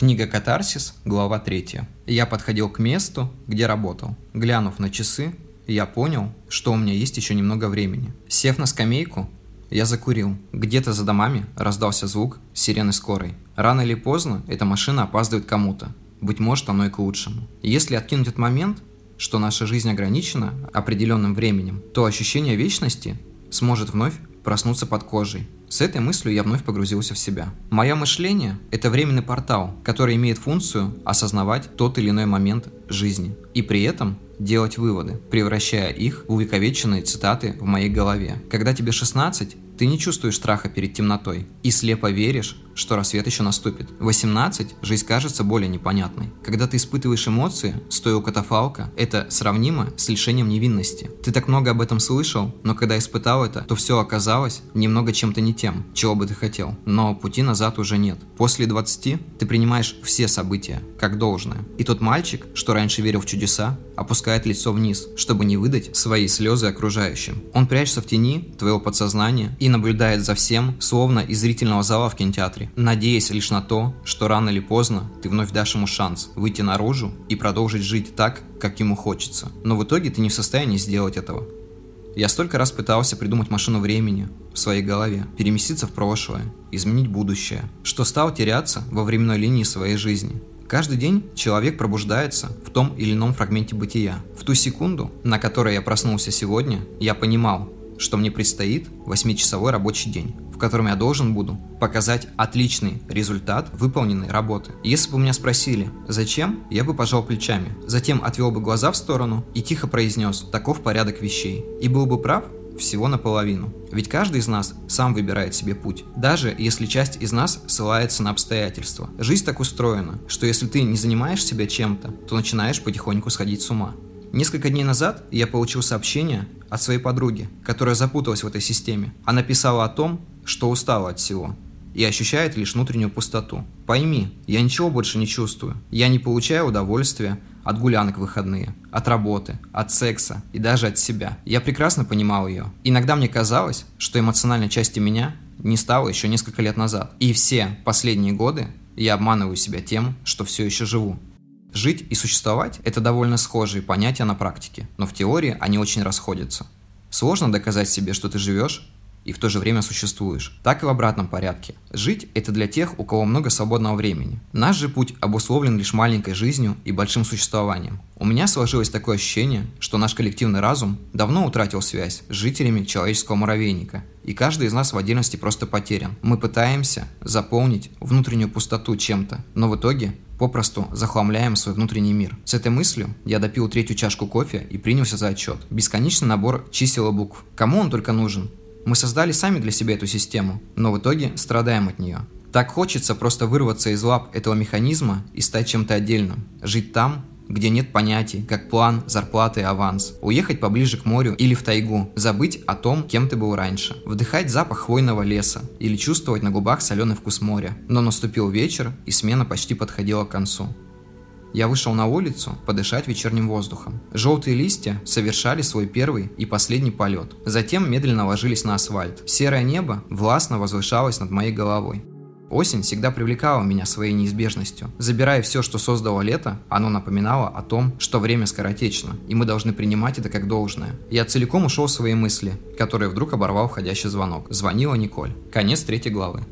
Книга «Катарсис», глава 3. Я подходил к месту, где работал. Глянув на часы, я понял, что у меня есть еще немного времени. Сев на скамейку, я закурил. Где-то за домами раздался звук сирены скорой. Рано или поздно эта машина опаздывает кому-то. Быть может, оно и к лучшему. Если откинуть этот момент, что наша жизнь ограничена определенным временем, то ощущение вечности сможет вновь проснуться под кожей. С этой мыслью я вновь погрузился в себя. Мое мышление – это временный портал, который имеет функцию осознавать тот или иной момент жизни. И при этом делать выводы, превращая их в увековеченные цитаты в моей голове. Когда тебе 16, ты не чувствуешь страха перед темнотой и слепо веришь, что рассвет еще наступит. В 18 жизнь кажется более непонятной. Когда ты испытываешь эмоции, стоя у катафалка, это сравнимо с лишением невинности. Ты так много об этом слышал, но когда испытал это, то все оказалось немного чем-то не тем, чего бы ты хотел. Но пути назад уже нет. После 20 ты принимаешь все события, как должное. И тот мальчик, что раньше верил в чудеса, опускает лицо вниз, чтобы не выдать свои слезы окружающим. Он прячется в тени твоего подсознания и наблюдает за всем, словно из зрительного зала в кинотеатре надеясь лишь на то, что рано или поздно ты вновь дашь ему шанс выйти наружу и продолжить жить так, как ему хочется. Но в итоге ты не в состоянии сделать этого. Я столько раз пытался придумать машину времени в своей голове, переместиться в прошлое, изменить будущее, что стал теряться во временной линии своей жизни. Каждый день человек пробуждается в том или ином фрагменте бытия. В ту секунду, на которой я проснулся сегодня, я понимал, что мне предстоит 8-часовой рабочий день котором я должен буду показать отличный результат выполненной работы. Если бы меня спросили, зачем, я бы пожал плечами. Затем отвел бы глаза в сторону и тихо произнес «таков порядок вещей». И был бы прав всего наполовину. Ведь каждый из нас сам выбирает себе путь, даже если часть из нас ссылается на обстоятельства. Жизнь так устроена, что если ты не занимаешь себя чем-то, то начинаешь потихоньку сходить с ума. Несколько дней назад я получил сообщение от своей подруги, которая запуталась в этой системе. Она писала о том, что устала от всего и ощущает лишь внутреннюю пустоту. Пойми, я ничего больше не чувствую. Я не получаю удовольствия от гулянок в выходные, от работы, от секса и даже от себя. Я прекрасно понимал ее. Иногда мне казалось, что эмоциональной части меня не стало еще несколько лет назад. И все последние годы я обманываю себя тем, что все еще живу. Жить и существовать – это довольно схожие понятия на практике, но в теории они очень расходятся. Сложно доказать себе, что ты живешь, и в то же время существуешь. Так и в обратном порядке. Жить – это для тех, у кого много свободного времени. Наш же путь обусловлен лишь маленькой жизнью и большим существованием. У меня сложилось такое ощущение, что наш коллективный разум давно утратил связь с жителями человеческого муравейника, и каждый из нас в отдельности просто потерян. Мы пытаемся заполнить внутреннюю пустоту чем-то, но в итоге попросту захламляем свой внутренний мир. С этой мыслью я допил третью чашку кофе и принялся за отчет. Бесконечный набор чисел и букв. Кому он только нужен? Мы создали сами для себя эту систему, но в итоге страдаем от нее. Так хочется просто вырваться из лап этого механизма и стать чем-то отдельным. Жить там, где нет понятий, как план, зарплата и аванс. Уехать поближе к морю или в тайгу. Забыть о том, кем ты был раньше. Вдыхать запах хвойного леса или чувствовать на губах соленый вкус моря. Но наступил вечер, и смена почти подходила к концу. Я вышел на улицу подышать вечерним воздухом. Желтые листья совершали свой первый и последний полет. Затем медленно ложились на асфальт. Серое небо властно возвышалось над моей головой. Осень всегда привлекала меня своей неизбежностью. Забирая все, что создало лето, оно напоминало о том, что время скоротечно, и мы должны принимать это как должное. Я целиком ушел в свои мысли, которые вдруг оборвал входящий звонок. Звонила Николь. Конец третьей главы.